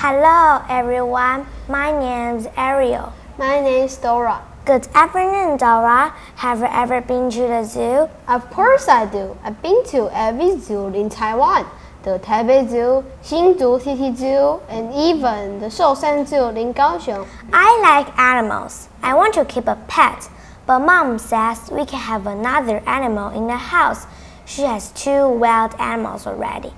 Hello, everyone. My name's Ariel. My name's Dora. Good afternoon, Dora. Have you ever been to the zoo? Of course I do. I've been to every zoo in Taiwan. The Taipei Zoo, Hsinchu City Zoo, and even the Shoushan Zoo in Kaohsiung. I like animals. I want to keep a pet. But mom says we can have another animal in the house. She has two wild animals already.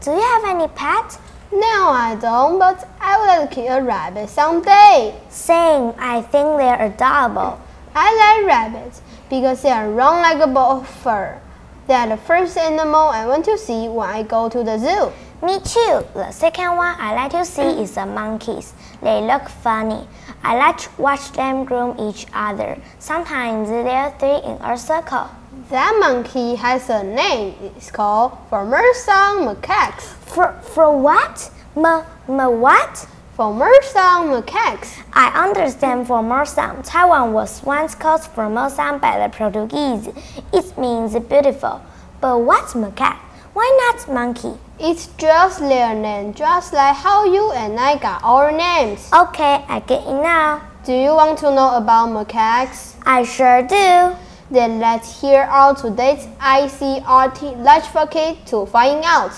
Do you have any pet? No, I don't, but I would like to keep a rabbit someday. Same, I think they're adorable. I like rabbits because they are round like a ball of fur. They are the first animal I want to see when I go to the zoo. Me too. The second one I like to see is the monkeys. They look funny. I like to watch them groom each other. Sometimes they are three in a circle. That monkey has a name. It's called Formosan macaques. For for what? M m what? Formosan macaques. I understand Formosan. Taiwan was once called Formosan by the Portuguese. It means beautiful. But what's macaque? Why not monkey? It's just their name, just like how you and I got our names. Okay, I get it now. Do you want to know about macaques? I sure do. Then let's hear out today's ICRT Let's for Kids to find out.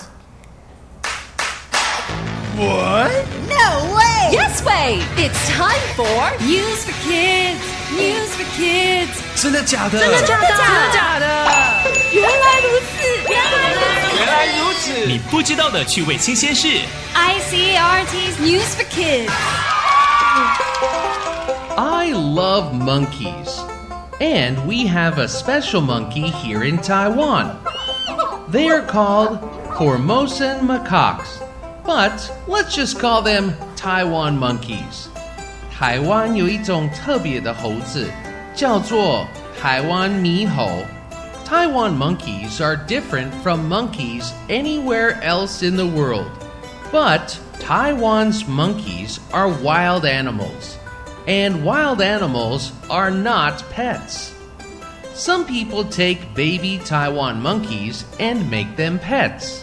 What? No way! Yes way! It's time for News for Kids. News for Kids. 真的假的？真的假的？真的假的？原来如此，原来如此。原来如此！你不知道的趣味新鲜事。 ICRT's News for Kids. I love monkeys. And we have a special monkey here in Taiwan. They are called Formosan macaques, but let's just call them Taiwan monkeys. 台湾有一种特别的猴子，叫做台湾猕猴。Taiwan monkeys are different from monkeys anywhere else in the world. But Taiwan's monkeys are wild animals, and wild animals are not pets. Some people take baby Taiwan monkeys and make them pets.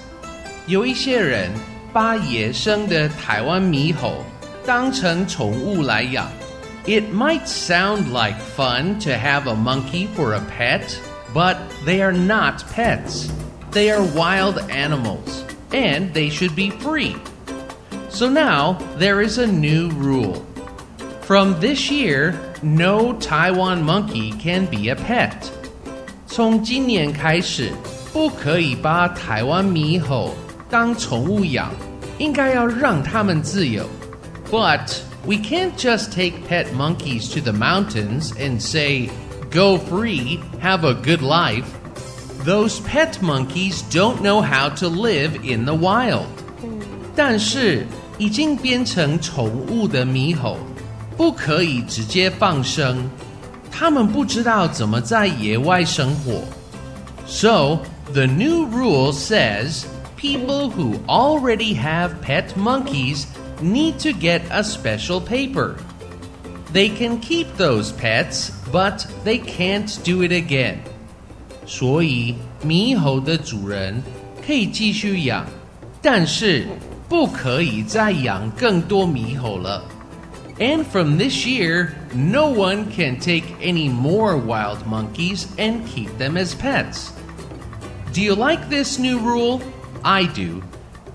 有一些人把野生的台湾猕猴当成宠物来养。It might sound like fun to have a monkey for a pet, but they are not pets. They are wild animals, and they should be free. So now there is a new rule. From this year, no Taiwan monkey can be a pet. 从今年开始，不可以把台湾猕猴当宠物养，应该要让它们自由。But we can't just take pet monkeys to the mountains and say, go free, have a good life. Those pet monkeys don't know how to live in the wild. 但是已经变成宠物的猕猴， 不可以直接放生，它们不知道怎么在野外生活。So the new rule says people who already have pet monkeys need to get a special paper. They can keep those pets, but they can't do it again. 所以猕猴的主人可以继续养，但是不可以再养更多猕猴了。 And from this year, no one can take any more wild monkeys and keep them as pets. Do you like this new rule? I do.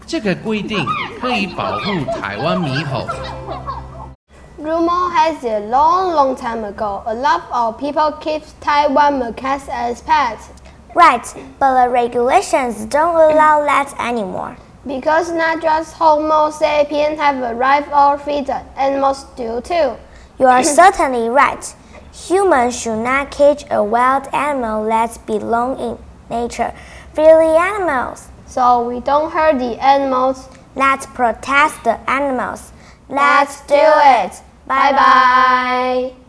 这个规定可以保护台湾猕猴。 Rumor has it a long, long time ago. A lot of people keep Taiwan macaques as pets Right, but the regulations don't allow that anymore. because not just Homo sapiens have a right of freedom, animals do too. You are certainly right. Humans should not cage a wild animal that belongs in nature. Free the animals. So we don't hurt the animals. Let's protect the animals. Let's do it. Bye bye.